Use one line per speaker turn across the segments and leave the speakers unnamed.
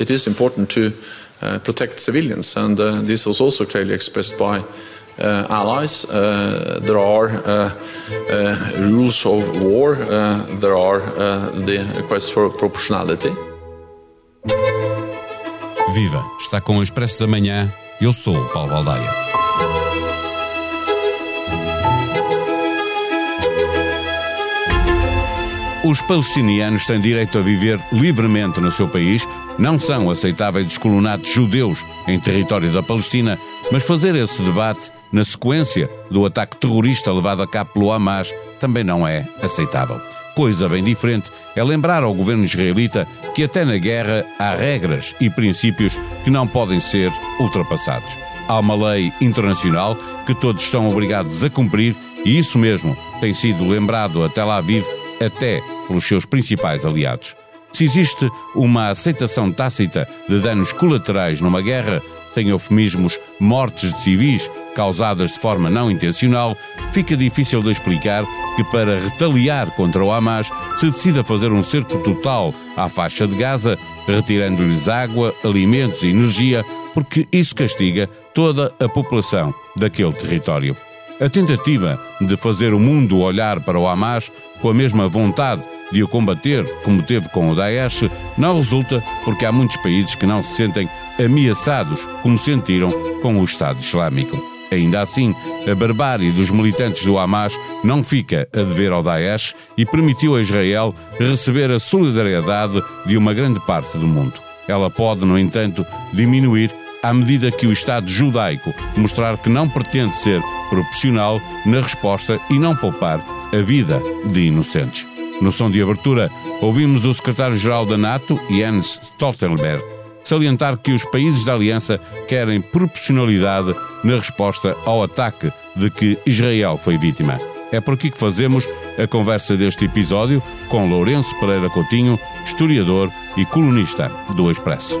it is important to uh, protect civilians, and uh, this was also clearly expressed by uh, allies. Uh, there are uh, uh, rules of war, there are the quest for proportionality.
Viva! Está com o Expresso da Manhã. Eu sou o Paulo Baldaia. Os palestinianos têm direito a viver livremente no seu país, não são aceitáveis os colonatos judeus em território da Palestina, mas fazer esse debate na sequência do ataque terrorista levado a cabo pelo Hamas também não é aceitável. Coisa bem diferente é lembrar ao governo israelita que até na guerra há regras e princípios que não podem ser ultrapassados. Há uma lei internacional que todos estão obrigados a cumprir e isso mesmo tem sido lembrado a Tel Aviv até pelos seus principais aliados. Se existe uma aceitação tácita de danos colaterais numa guerra, sem eufemismos mortes de civis causadas de forma não intencional, fica difícil de explicar que, para retaliar contra o Hamas, se decida fazer um cerco total à faixa de Gaza, retirando-lhes água, alimentos e energia, porque isso castiga toda a população daquele território. A tentativa de fazer o mundo olhar para o Hamas com a mesma vontade de o combater, como teve com o Daesh, não resulta porque há muitos países que não se sentem ameaçados como sentiram com o Estado Islâmico. Ainda assim, a barbárie dos militantes do Hamas não fica a dever ao Daesh e permitiu a Israel receber a solidariedade de uma grande parte do mundo. Ela pode, no entanto, diminuir à medida que o Estado judaico mostrar que não pretende ser proporcional na resposta e não poupar a vida de inocentes. No som de abertura, ouvimos o secretário-geral da NATO, Jens Stoltenberg, salientar que os países da aliança querem proporcionalidade na resposta ao ataque de que Israel foi vítima. É por aqui que fazemos a conversa deste episódio com Lourenço Pereira Coutinho, historiador e colunista do Expresso.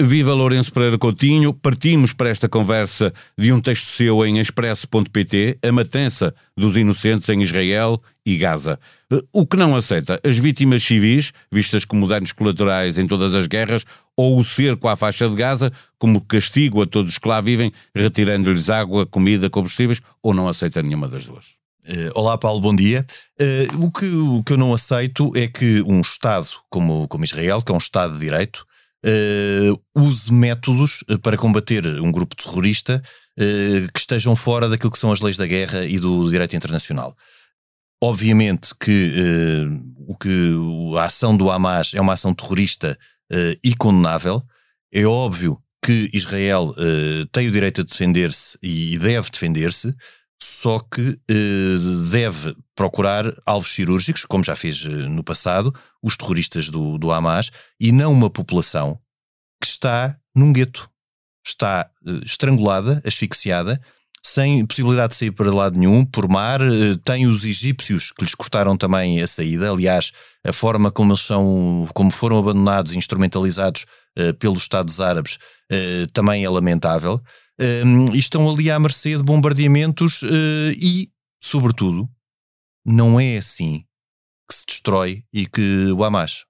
Viva Lourenço Pereira Coutinho, partimos para esta conversa de um texto seu em expresso.pt, a matança dos inocentes em Israel e Gaza. O que não aceita? As vítimas civis, vistas como danos colaterais em todas as guerras, ou o cerco à faixa de Gaza, como castigo a todos que lá vivem, retirando-lhes água, comida, combustíveis, ou não aceita nenhuma das duas?
Uh, olá Paulo, bom dia. Uh, o, que, o que eu não aceito é que um Estado como, como Israel, que é um Estado de Direito, uh, use métodos eh, para combater um grupo terrorista uh, que estejam fora daquilo que são as leis da guerra e do direito internacional. Obviamente que, uh, o que a ação do Hamas é uma ação terrorista e condenável. É óbvio que Israel tem o direito a defender-se e deve defender-se, só que deve procurar alvos cirúrgicos, como já fez no passado, os terroristas do, do Hamas, e não uma população que está num gueto. Está uh, estrangulada, asfixiada, sem possibilidade de sair para lado nenhum, por mar. Uh, tem os egípcios que lhes cortaram também a saída. Aliás, a forma como eles são, como foram abandonados e instrumentalizados uh, pelos Estados Árabes também é lamentável. E estão ali à mercê de bombardeamentos e, sobretudo, não é assim que se destrói e que o Hamas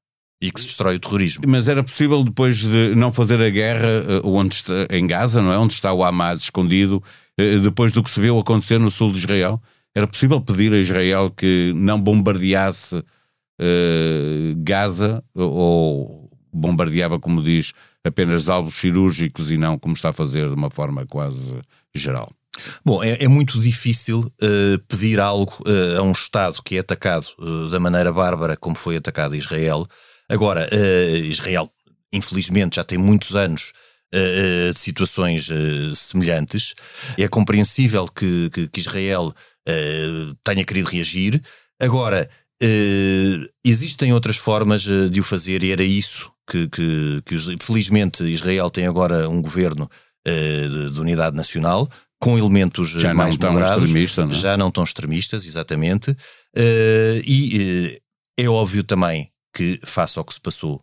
e que se destrói o terrorismo.
Mas era possível depois de não fazer a guerra eh, onde está, em Gaza, não é? Onde está o Hamas escondido, eh, depois do que se viu acontecer no sul de Israel? Era possível pedir a Israel que não bombardeasse uh, Gaza ou bombardeava, como diz, apenas alvos cirúrgicos e não como está a fazer de uma forma quase geral?
Bom, é, é muito difícil uh, pedir algo uh, a um Estado que é atacado uh, da maneira bárbara como foi atacado Israel. Agora, Israel, infelizmente, já tem muitos anos de situações semelhantes. É compreensível que, que, que Israel tenha querido reagir. Agora, existem outras formas de o fazer e era isso que, que, que felizmente Israel tem agora um governo uh, de, de, unidade nacional com elementos já mais não moderados, não? É? já não tão extremistas, exatamente, uh, e uh, é óbvio também que, face ao que se passou,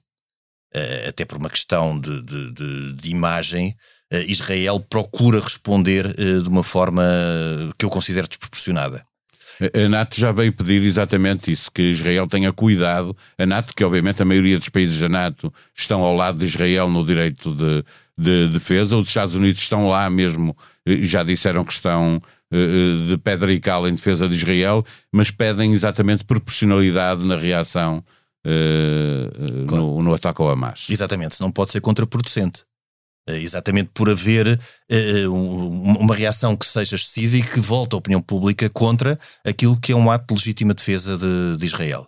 até por uma questão de, de, de, de imagem, Israel procura responder de uma forma que eu considero desproporcionada.
A NATO já veio pedir exatamente isso, que Israel tenha cuidado. A NATO, que obviamente a maioria dos países da NATO estão ao lado de Israel no direito de, de defesa, os Estados Unidos estão lá mesmo, já disseram que estão eh, eh, de pedra e cal em defesa de Israel, mas pedem exatamente proporcionalidade na reação uh, claro. no, no ataque ao Hamas.
Exatamente, não pode ser contraproducente. Eh, exatamente por haver uh, uma reação que seja excessiva e que volte a opinião pública contra aquilo que é um ato de legítima defesa de, de Israel.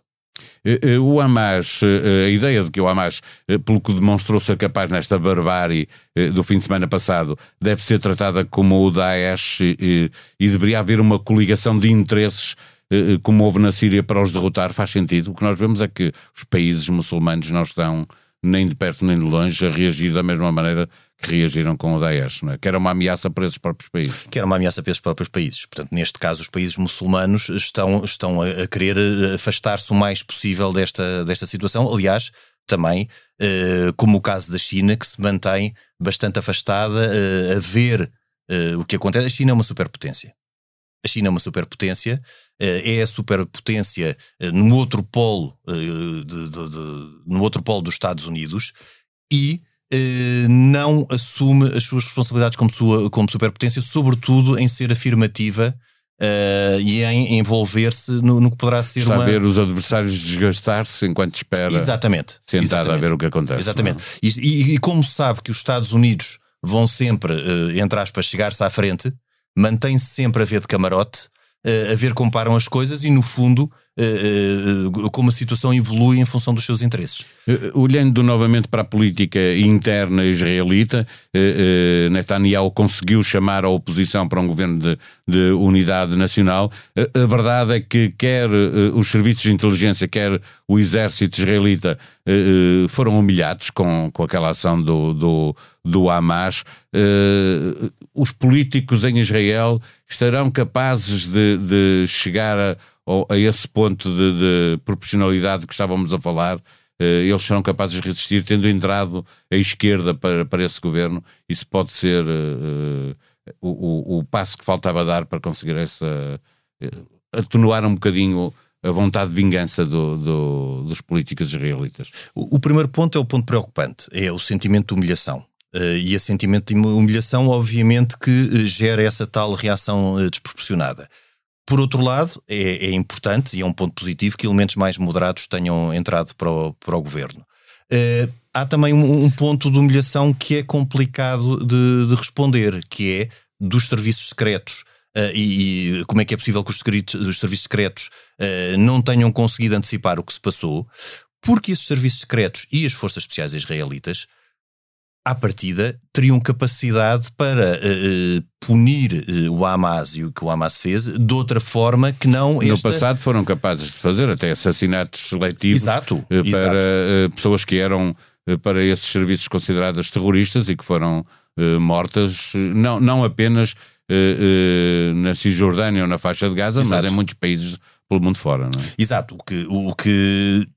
O Hamas, a ideia de que o Hamas, pelo que demonstrou ser capaz nesta barbárie do fim de semana passado, deve ser tratada como o Daesh e, e deveria haver uma coligação de interesses como houve na Síria para os derrotar, faz sentido. O que nós vemos é que os países muçulmanos não estão nem de perto nem de longe, a reagir da mesma maneira que reagiram com o Daesh, é? que era uma ameaça para esses próprios países.
Que era uma ameaça para esses próprios países. Portanto, neste caso, os países muçulmanos estão, estão a, querer afastar-se o mais possível desta, desta situação. Aliás, também, eh, como o caso da China, que se mantém bastante afastada eh, a ver eh, o que acontece. A China é uma superpotência. A China é uma superpotência eh, é a superpotência eh, no outro polo, eh, de, de, de, no outro polo dos Estados Unidos e não assume as suas responsabilidades como, sua, como superpotência, sobretudo em ser afirmativa Uh, e em envolver-se no, no, que poderá ser
Está
uma...
a ver os adversários desgastar-se enquanto espera
exatamente,
sentado
exatamente.
a ver o que acontece.
Exatamente. E, e, e, como sabe que os Estados Unidos vão sempre, uh, entre aspas, chegar-se à frente, mantém-se sempre a ver de camarote a ver como param as coisas e, no fundo, como a situação evolui em função dos seus interesses.
Eh, olhando novamente para a política interna israelita, eh, eh, Netanyahu conseguiu chamar a oposição para um governo de, de unidade nacional. A verdade é que quer os serviços de inteligência, quer o exército israelita foram humilhados com, com aquela ação do, do, do Hamas. Os políticos em Israel estarão capazes de, de chegar a a esse ponto de, de proporcionalidade que estávamos a falar, eh, eles serão capazes de resistir, tendo entrado a esquerda para, para esse governo. Isso pode ser uh, o, o, o, passo que faltava dar para conseguir essa. Uh, atenuar um bocadinho a vontade de vingança do, do, dos políticos israelitas.
O, o, primeiro ponto é o ponto preocupante, é o sentimento de humilhação. Uh, e esse sentimento de humilhação, obviamente, que gera essa tal reação desproporcionada. Por outro lado, é, é, importante e é um ponto positivo que elementos mais moderados tenham entrado para o, para o governo. Uh, há também um, um, ponto de humilhação que é complicado de, de responder, que é dos serviços secretos. Uh, e, e, como é que é possível que os, os serviços secretos uh, não tenham conseguido antecipar o que se passou? Porque esses serviços secretos e as forças especiais israelitas à partida, teriam capacidade para uh, punir uh, o Hamas e o que o Hamas fez de outra forma que não
No passado foram capazes de fazer até assassinatos seletivos
exato,
uh, para exato. pessoas que eram para esses serviços consideradas terroristas e que foram mortas, não, não apenas na Cisjordânia ou na faixa de Gaza, exato. mas em muitos países pelo mundo fora. Não é?
Exato, o que, o que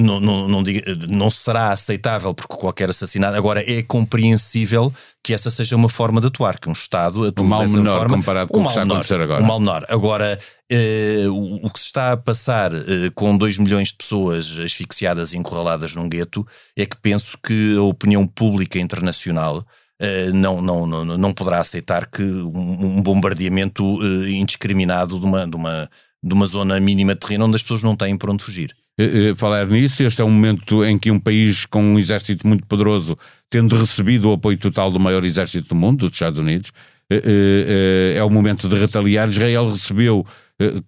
não, não, não, diga, não será aceitável porque qualquer assassinato. Agora, é compreensível que essa seja uma forma de atuar, que um Estado
atua um mal menor forma, comparado com um o que está a acontecer agora.
Um mal menor. Agora, eh, o, o, que se está a passar eh, com 2 milhões de pessoas asfixiadas e encurraladas num gueto é que penso que a opinião pública internacional eh, não, não, não, não poderá aceitar que um, bombardeamento eh, indiscriminado de uma, de, uma, de uma zona mínima de terreno onde as pessoas não têm por onde fugir.
Eh, eh, falar nisso. Este é um momento em que um país com um exército muito poderoso, tendo recebido o apoio total do maior exército do mundo, dos Estados Unidos, eh, é o momento de retaliar. Israel recebeu,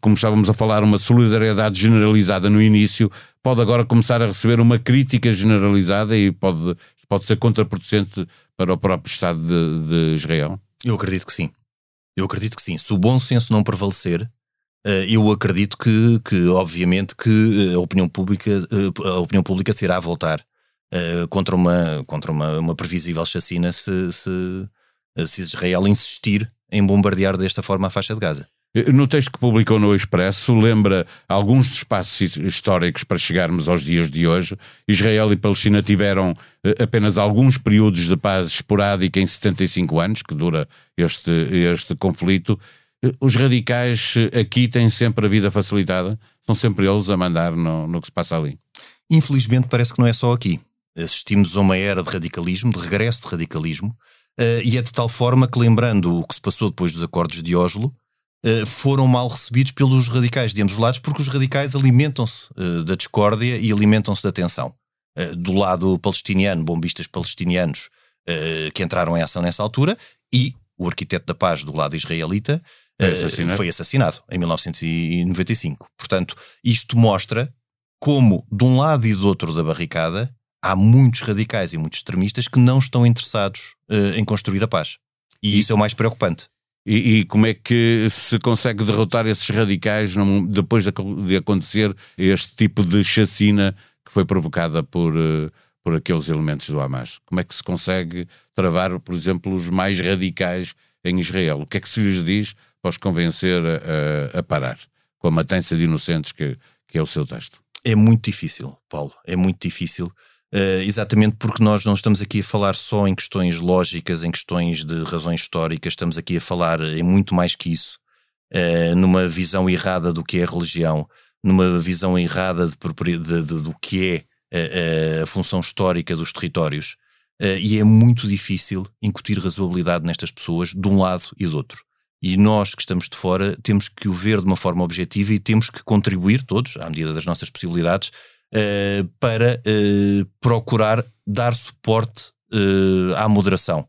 como estávamos a falar, uma solidariedade generalizada no início, pode agora começar a receber uma crítica generalizada e pode, pode ser contraproducente para o próprio Estado de, de Israel?
Eu acredito que sim. Eu acredito que sim. Se o bom senso não prevalecer, eu acredito que, que, obviamente, que eh, a opinião pública, eh, a opinião pública se irá voltar contra, uma, contra uma, uma previsível chacina se, se, se Israel insistir em bombardear desta forma a faixa de Gaza.
No texto que publicou no Expresso, lembra alguns dos passos históricos para chegarmos aos dias de hoje. Israel e Palestina tiveram eh, apenas alguns períodos de paz esporádica em 75 anos, que dura este, este conflito. Os radicais eh, aqui têm sempre a vida facilitada? São sempre eles a mandar no, no que se passa ali?
Infelizmente, parece que não é só aqui. Assistimos a uma era de radicalismo, de regresso de radicalismo, e é de tal forma que, lembrando o que se passou depois dos acordos de Oslo, eh, foram mal recebidos pelos radicais de ambos os lados, porque os radicais alimentam-se uh, da discórdia e alimentam-se da tensão. Uh, do lado palestiniano, bombistas palestinianos que entraram em ação nessa altura, e o arquiteto da paz do lado israelita assassinado. foi assassinado em 1995. Portanto, isto mostra como, de um lado e do outro da barricada, há muitos radicais e muitos extremistas que não estão interessados em construir a paz. E, isso é o mais preocupante.
E, e, como é que se consegue derrotar esses radicais depois de, de, acontecer este tipo de chacina que foi provocada por, uh, por aqueles elementos do Hamas? Como é que se consegue travar, por exemplo, os mais radicais em Israel? O que é que se lhes diz para os convencer a, a, parar com a matança de inocentes que, que é o seu texto?
É muito difícil, Paulo, é muito difícil. Uh, exatamente porque nós não estamos aqui a falar só em questões lógicas, em questões de razões históricas, estamos aqui a falar em muito mais que isso, uh, numa visão errada do que é a religião, numa visão errada de, de, de, do que é a, a, função histórica dos territórios. Uh, e é muito difícil incutir razoabilidade nestas pessoas, de um lado e do outro. E nós que estamos de fora temos que o ver de uma forma objetiva e temos que contribuir todos, à medida das nossas possibilidades, uh, para uh, procurar dar suporte uh, à moderação,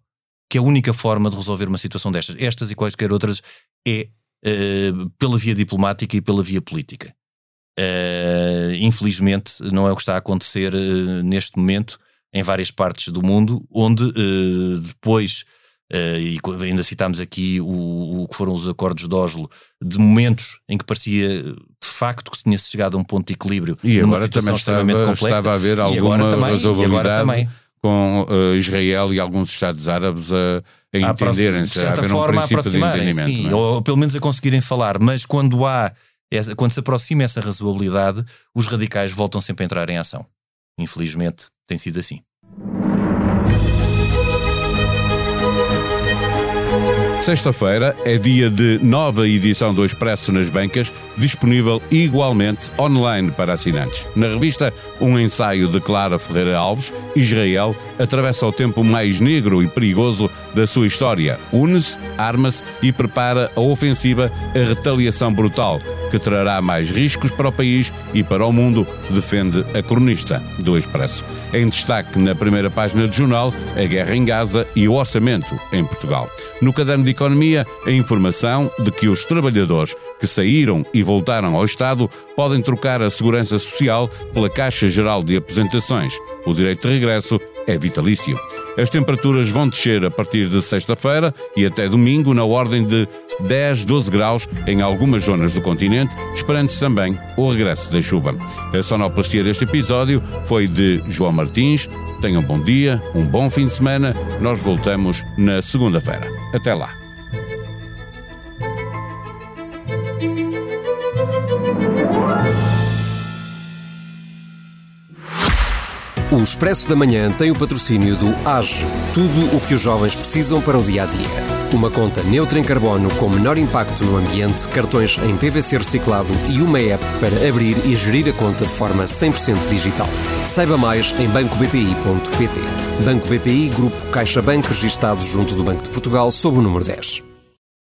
que é a única forma de resolver uma situação destas. Estas e quaisquer outras é pela via diplomática e pela via política. infelizmente, não é o que está a acontecer neste momento em várias partes do mundo, onde depois Uh, e ainda citámos aqui o, o, que foram os acordos de Oslo, de momentos em que parecia de facto que tinha-se chegado a um ponto de equilíbrio
e numa agora também estava, complexa. estava a haver alguma também, razoabilidade com uh, Israel e alguns Estados Árabes a, a entenderem-se, a haver forma, um princípio de entendimento.
Sim, é? ou pelo menos a conseguirem falar, mas quando há, essa, quando se aproxima essa razoabilidade, os radicais voltam sempre a entrar em ação. Infelizmente tem sido assim.
Sexta-feira é dia de nova edição do Expresso nas bancas, disponível igualmente online para assinantes. Na revista, um ensaio de Clara Ferreira Alves, Israel atravessa o tempo mais negro e perigoso da sua história, une-se, arma-se e prepara a ofensiva, a retaliação brutal, que trará mais riscos para o país e para o mundo, defende a cronista do Expresso. Em destaque na primeira página do jornal, a guerra em Gaza e o orçamento em Portugal. No caderno de economia, a informação de que os trabalhadores que saíram e voltaram ao Estado podem trocar a segurança social pela Caixa Geral de Aposentações. O direito de regresso é vitalício. As temperaturas vão descer a partir de sexta-feira e até domingo, na ordem de 10, 12 graus em algumas zonas do continente, esperando-se também o regresso da chuva. A sonoplastia deste episódio foi de João Martins. Tenham um bom dia, um bom fim de semana. Nós voltamos na segunda-feira. Até lá.
O Expresso da Manhã tem o patrocínio do AGE, tudo o que os jovens precisam para o dia a dia. Uma conta neutra em carbono com menor impacto no ambiente, cartões em PVC reciclado e uma app para abrir e gerir a conta de forma 100% digital. Saiba mais em bancobpi.pt. Banco BPI, Grupo CaixaBank, registado junto do Banco de Portugal, sob o número 10.